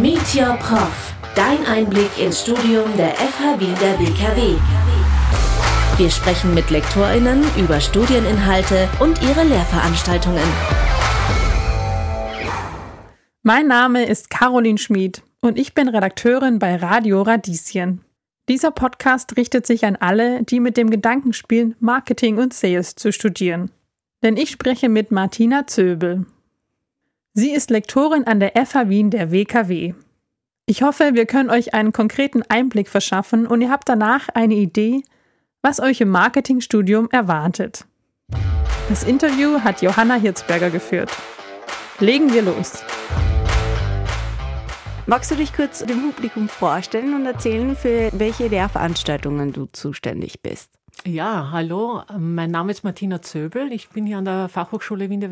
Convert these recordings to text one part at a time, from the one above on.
Meet Your Prof. Dein Einblick ins Studium der FH Wien der WKW. Wir sprechen mit LektorInnen über Studieninhalte und ihre Lehrveranstaltungen. Mein Name ist Caroline Schmid und ich bin Redakteurin bei Radio Radieschen. Dieser Podcast richtet sich an alle, die mit dem Gedanken spielen, Marketing und Sales zu studieren. Denn ich spreche mit Martina Zöbel. Sie ist Lektorin an der FH Wien der WKW. Ich hoffe, wir können euch einen konkreten Einblick verschaffen und ihr habt danach eine Idee, was euch im Marketingstudium erwartet. Das Interview hat Johanna Hirzberger geführt. Legen wir los. Magst du dich kurz dem Publikum vorstellen und erzählen, für welche Lehrveranstaltungen du zuständig bist? Ja, hallo, mein Name ist Martina Zöbel. Ich bin hier an der Fachhochschule Wien der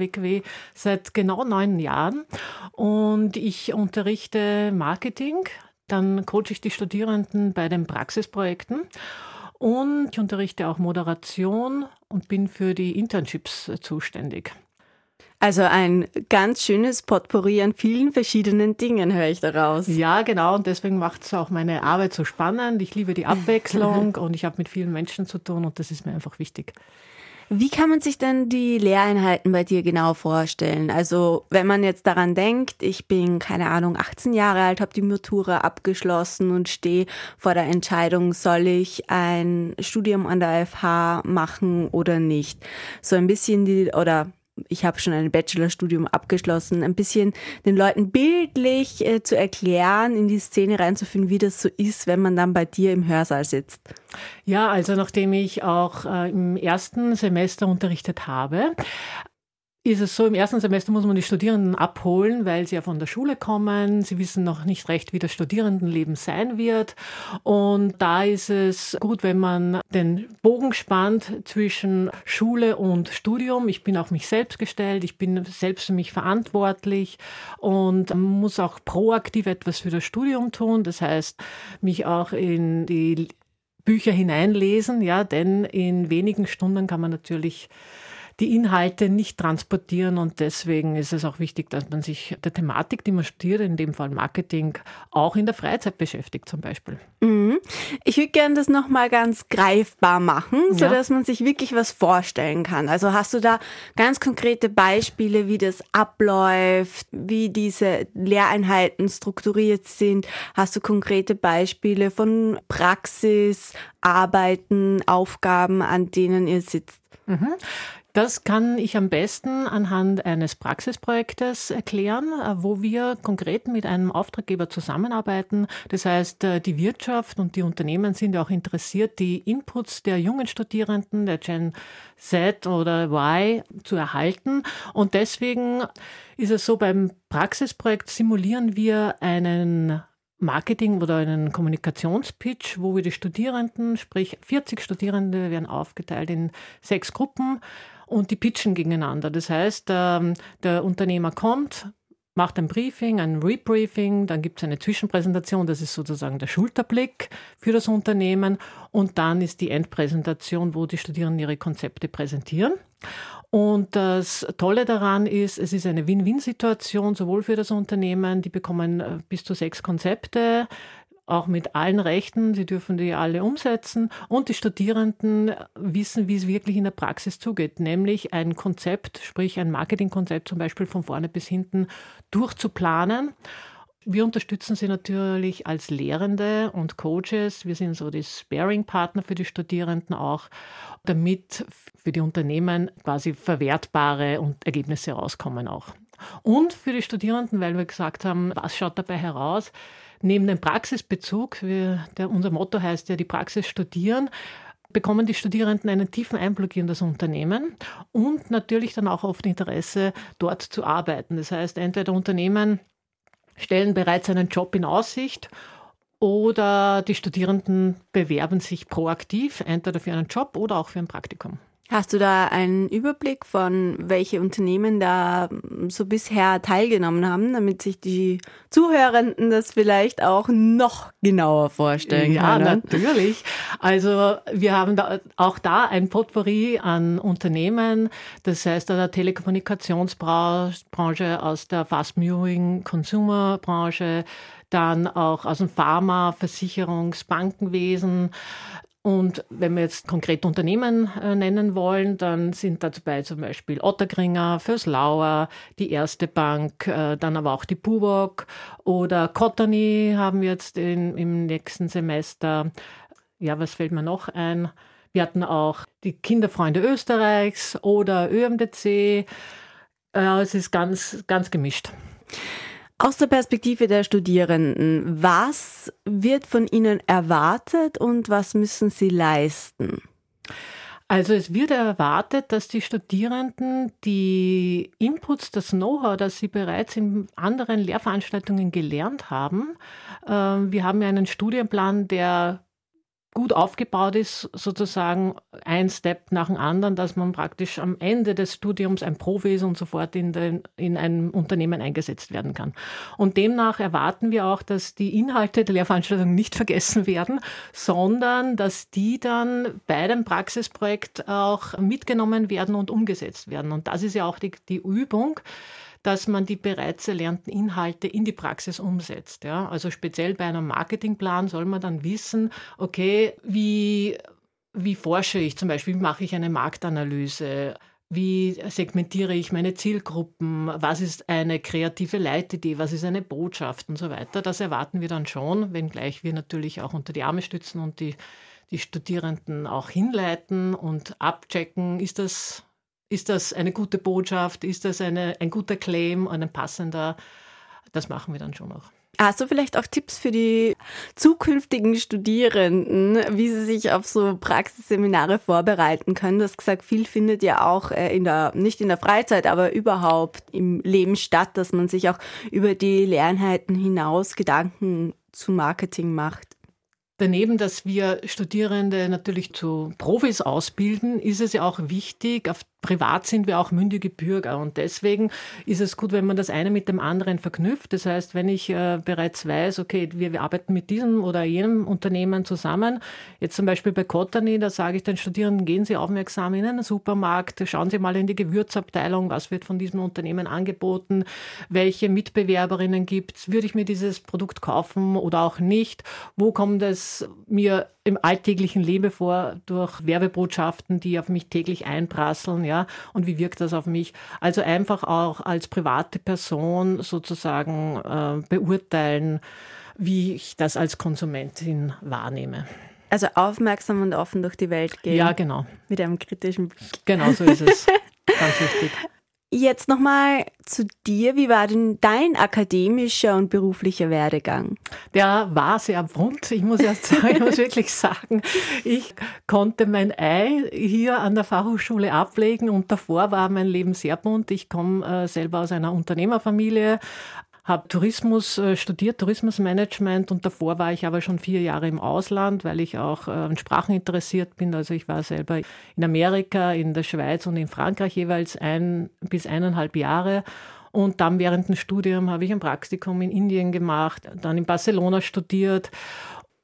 seit genau neun Jahren und ich unterrichte Marketing. Dann coache ich die Studierenden bei den Praxisprojekten und ich unterrichte auch Moderation und bin für die Internships zuständig. Also ein ganz schönes Potpourri an vielen verschiedenen Dingen, höre ich daraus. Ja, genau. Und deswegen macht es auch meine Arbeit so spannend. Ich liebe die Abwechslung und ich habe mit vielen Menschen zu tun und das ist mir einfach wichtig. Wie kann man sich denn die Lehreinheiten bei dir genau vorstellen? Also wenn man jetzt daran denkt, ich bin keine Ahnung 18 Jahre alt, habe die Matura abgeschlossen und stehe vor der Entscheidung, soll ich ein Studium an der FH machen oder nicht? So ein bisschen die oder ich habe schon ein Bachelorstudium abgeschlossen, ein bisschen den Leuten bildlich äh, zu erklären, in die Szene reinzufinden, wie das so ist, wenn man dann bei dir im Hörsaal sitzt. Ja, also nachdem ich auch äh, im ersten Semester unterrichtet habe, ist es so, im ersten Semester muss man die Studierenden abholen, weil sie ja von der Schule kommen. Sie wissen noch nicht recht, wie das Studierendenleben sein wird. Und da ist es gut, wenn man den Bogen spannt zwischen Schule und Studium. Ich bin auf mich selbst gestellt, ich bin selbst für mich verantwortlich und muss auch proaktiv etwas für das Studium tun. Das heißt, mich auch in die Bücher hineinlesen, ja, denn in wenigen Stunden kann man natürlich die Inhalte nicht transportieren und deswegen ist es auch wichtig, dass man sich der Thematik, die man studiert, in dem Fall Marketing, auch in der Freizeit beschäftigt zum Beispiel. Mhm. Ich würde gerne das nochmal ganz greifbar machen, sodass ja. man sich wirklich was vorstellen kann. Also hast du da ganz konkrete Beispiele, wie das abläuft, wie diese Lehreinheiten strukturiert sind? Hast du konkrete Beispiele von Praxis, Arbeiten, Aufgaben, an denen ihr sitzt? Mhm. Das kann ich am besten anhand eines Praxisprojektes erklären, äh, wo wir konkret mit einem Auftraggeber zusammenarbeiten. Das heißt, äh, die Wirtschaft und die Unternehmen sind ja auch interessiert, die Inputs der jungen Studierenden, der Gen Z oder Y zu erhalten. Und deswegen ist es so, beim Praxisprojekt simulieren wir einen Marketing oder einen Kommunikationspitch, wo wir die Studierenden, sprich 40 Studierende werden aufgeteilt in sechs Gruppen und die pitchen gegeneinander. Das heißt, ähm, der Unternehmer kommt, macht ein Briefing, ein Rebriefing, dann gibt es eine Zwischenpräsentation, das ist sozusagen der Schulterblick für das Unternehmen und dann ist die Endpräsentation, wo die Studierenden ihre Konzepte präsentieren. Und das Tolle daran ist, es ist eine Win-Win-Situation, sowohl für das Unternehmen, die bekommen äh, bis zu sechs Konzepte, auch mit allen Rechten. Sie dürfen die alle umsetzen. Und die Studierenden wissen, wie es wirklich in der Praxis zugeht, nämlich ein Konzept, sprich ein Marketingkonzept zum Beispiel von vorne bis hinten durchzuplanen. Wir unterstützen sie natürlich als Lehrende und Coaches. Wir sind so die Sparing-Partner für die Studierenden auch, damit für die Unternehmen quasi verwertbare Ergebnisse rauskommen auch. Und für die Studierenden, weil wir gesagt haben, was schaut dabei heraus? Neben dem Praxisbezug, der, unser Motto heißt ja, die Praxis studieren, bekommen die Studierenden einen tiefen Einblick in das Unternehmen und natürlich dann auch oft Interesse, dort zu arbeiten. Das heißt, entweder Unternehmen stellen bereits einen Job in Aussicht oder die Studierenden bewerben sich proaktiv, entweder für einen Job oder auch für ein Praktikum. Hast du da einen Überblick von, welche Unternehmen da so bisher teilgenommen haben, damit sich die Zuhörenden das vielleicht auch noch genauer vorstellen ja, können? Ja, natürlich. Also wir haben da auch da ein Potpourri an Unternehmen, das heißt aus der Telekommunikationsbranche, aus der Fast-Moving Consumer Branche, dann auch aus dem Pharma, Versicherungs-, Bankenwesen, und wenn wir jetzt konkret Unternehmen äh, nennen wollen, dann sind da dabei zum Beispiel Ottergringer, Fürslauer, die Erste Bank, äh, dann aber auch die Buwok oder Cottony haben wir jetzt in, im nächsten Semester. Ja, was fällt mir noch ein? Wir hatten auch die Kinderfreunde Österreichs oder ÖMDC. Äh, es ist ganz, ganz gemischt. Aus der Perspektive der Studierenden, was wird von ihnen erwartet und was müssen sie leisten? Also es wird erwartet, dass die Studierenden die Inputs, das Know-how, das sie bereits in anderen Lehrveranstaltungen gelernt haben. Ähm, wir haben ja einen Studienplan, der gut aufgebaut ist, sozusagen ein Step nach dem anderen, dass man praktisch am Ende des Studiums ein Profi ist und sofort in, den, in einem Unternehmen eingesetzt werden kann. Und demnach erwarten wir auch, dass die Inhalte der Lehrveranstaltung nicht vergessen werden, sondern dass die dann bei dem Praxisprojekt auch mitgenommen werden und umgesetzt werden. Und das ist ja auch die, die Übung dass man die bereits erlernten Inhalte in die Praxis umsetzt. Ja? Also speziell bei einem Marketingplan soll man dann wissen, okay, wie, wie forsche ich zum Beispiel, wie mache ich eine Marktanalyse? Wie segmentiere ich meine Zielgruppen? Was ist eine kreative Leitidee? Was ist eine Botschaft und so weiter? Das erwarten wir dann schon, wenngleich wir natürlich auch unter die Arme stützen und die, die Studierenden auch hinleiten und abchecken, ist das ist das eine gute Botschaft? Ist das eine, ein guter Claim, ein passender? Das machen wir dann schon auch. Hast du vielleicht auch Tipps für die zukünftigen Studierenden, wie sie sich auf so Praxisseminare vorbereiten können? Du hast gesagt, viel findet ja auch äh, in der, nicht in der Freizeit, aber überhaupt im Leben statt, dass man sich auch über die Lernheiten hinaus Gedanken zu Marketing macht. Daneben, dass wir Studierende natürlich zu Profis ausbilden, ist es ja auch wichtig, auf privat sind wir auch mündige Bürger. Und deswegen ist es gut, wenn man das eine mit dem anderen verknüpft. Das heißt, wenn ich äh, bereits weiß, okay, wir, wir, arbeiten mit diesem oder jenem Unternehmen zusammen, jetzt zum Beispiel bei Cottony, da sage ich den Studierenden, gehen Sie aufmerksam in einen Supermarkt, schauen Sie mal in die Gewürzabteilung, was wird von diesem Unternehmen angeboten, welche Mitbewerberinnen gibt es, würde ich mir dieses Produkt kaufen oder auch nicht, wo kommt es mir im alltäglichen Leben vor durch Werbebotschaften, die auf mich täglich einprasseln, ja, und wie wirkt das auf mich? Also einfach auch als private Person sozusagen äh, beurteilen, wie ich das als Konsumentin wahrnehme. Also aufmerksam und offen durch die Welt gehen. Ja, genau. Mit einem kritischen Blick. Genau, so ist es. Ganz wichtig. Jetzt nochmal zu dir. Wie war denn dein akademischer und beruflicher Werdegang? Der war sehr bunt. Ich muss erst wirklich sagen, ich konnte mein Ei hier an der Fachhochschule ablegen und davor war mein Leben sehr bunt. Ich komme äh, selber aus einer Unternehmerfamilie, habe Tourismus äh, studiert, Tourismusmanagement und davor war ich aber schon vier Jahre im Ausland, weil ich auch äh, an Sprachen interessiert bin. Also ich war selber in Amerika, in der Schweiz und in Frankreich jeweils ein bis eineinhalb Jahre. Und dann während dem Studium habe ich ein Praktikum in Indien gemacht, dann in Barcelona studiert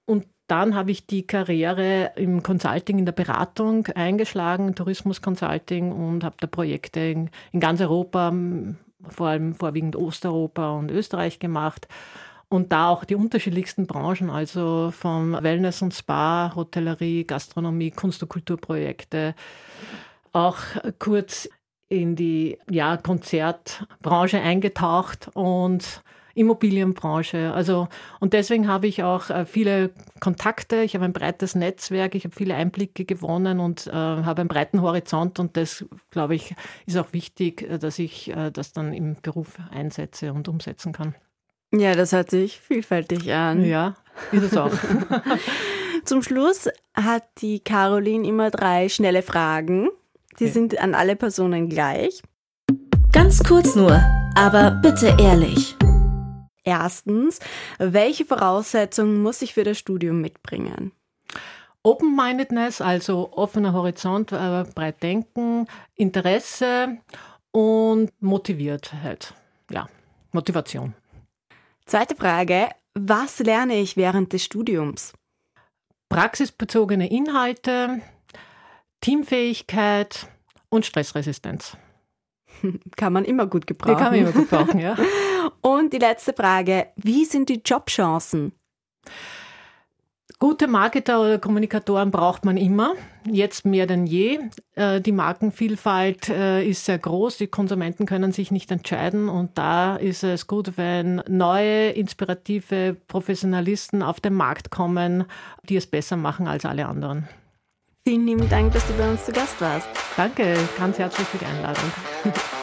und dann habe ich die Karriere im Consulting, in der Beratung eingeschlagen, Tourismus Consulting und habe da Projekte in, in ganz Europa vor allem vorwiegend Osteuropa und Österreich gemacht. Und da auch die unterschiedlichsten Branchen, also vom Wellness und Spa, Hotellerie, Gastronomie, Kunst- und Kulturprojekte, auch kurz in die ja, Konzertbranche eingetaucht und Immobilienbranche. Also, und deswegen habe ich auch äh, viele Kontakte, ich habe ein breites Netzwerk, ich habe viele Einblicke gewonnen und äh, habe einen breiten Horizont und das, glaube ich, ist auch wichtig, äh, dass ich äh, das dann im Beruf einsetze und umsetzen kann. Ja, das hört sich vielfältig an. Ja, ist es auch. Zum Schluss hat die Caroline immer drei schnelle Fragen. Die okay. sind an alle Personen gleich. Ganz kurz nur, aber bitte ehrlich. Erstens, welche Voraussetzungen muss ich für das Studium mitbringen? Open-Mindedness, also offener Horizont, äh, breit denken, Interesse und Motiviertheit. Ja, Motivation. Zweite Frage. Was lerne ich während des Studiums? Praxisbezogene Inhalte, Teamfähigkeit und Stressresistenz. Kann man immer gut gebrauchen. Die kann man immer gut brauchen, ja. Und die letzte Frage. Wie sind die Jobchancen? Gute Marketer oder Kommunikatoren braucht man immer, jetzt mehr denn je. Äh, die Markenvielfalt äh, ist sehr groß, die Konsumenten können sich nicht entscheiden und da ist es gut, wenn neue, inspirative Professionalisten auf den Markt kommen, die es besser machen als alle anderen. Vielen lieben Dank, dass du bei uns zu Gast warst. Danke, ganz herzlich für die Einladung.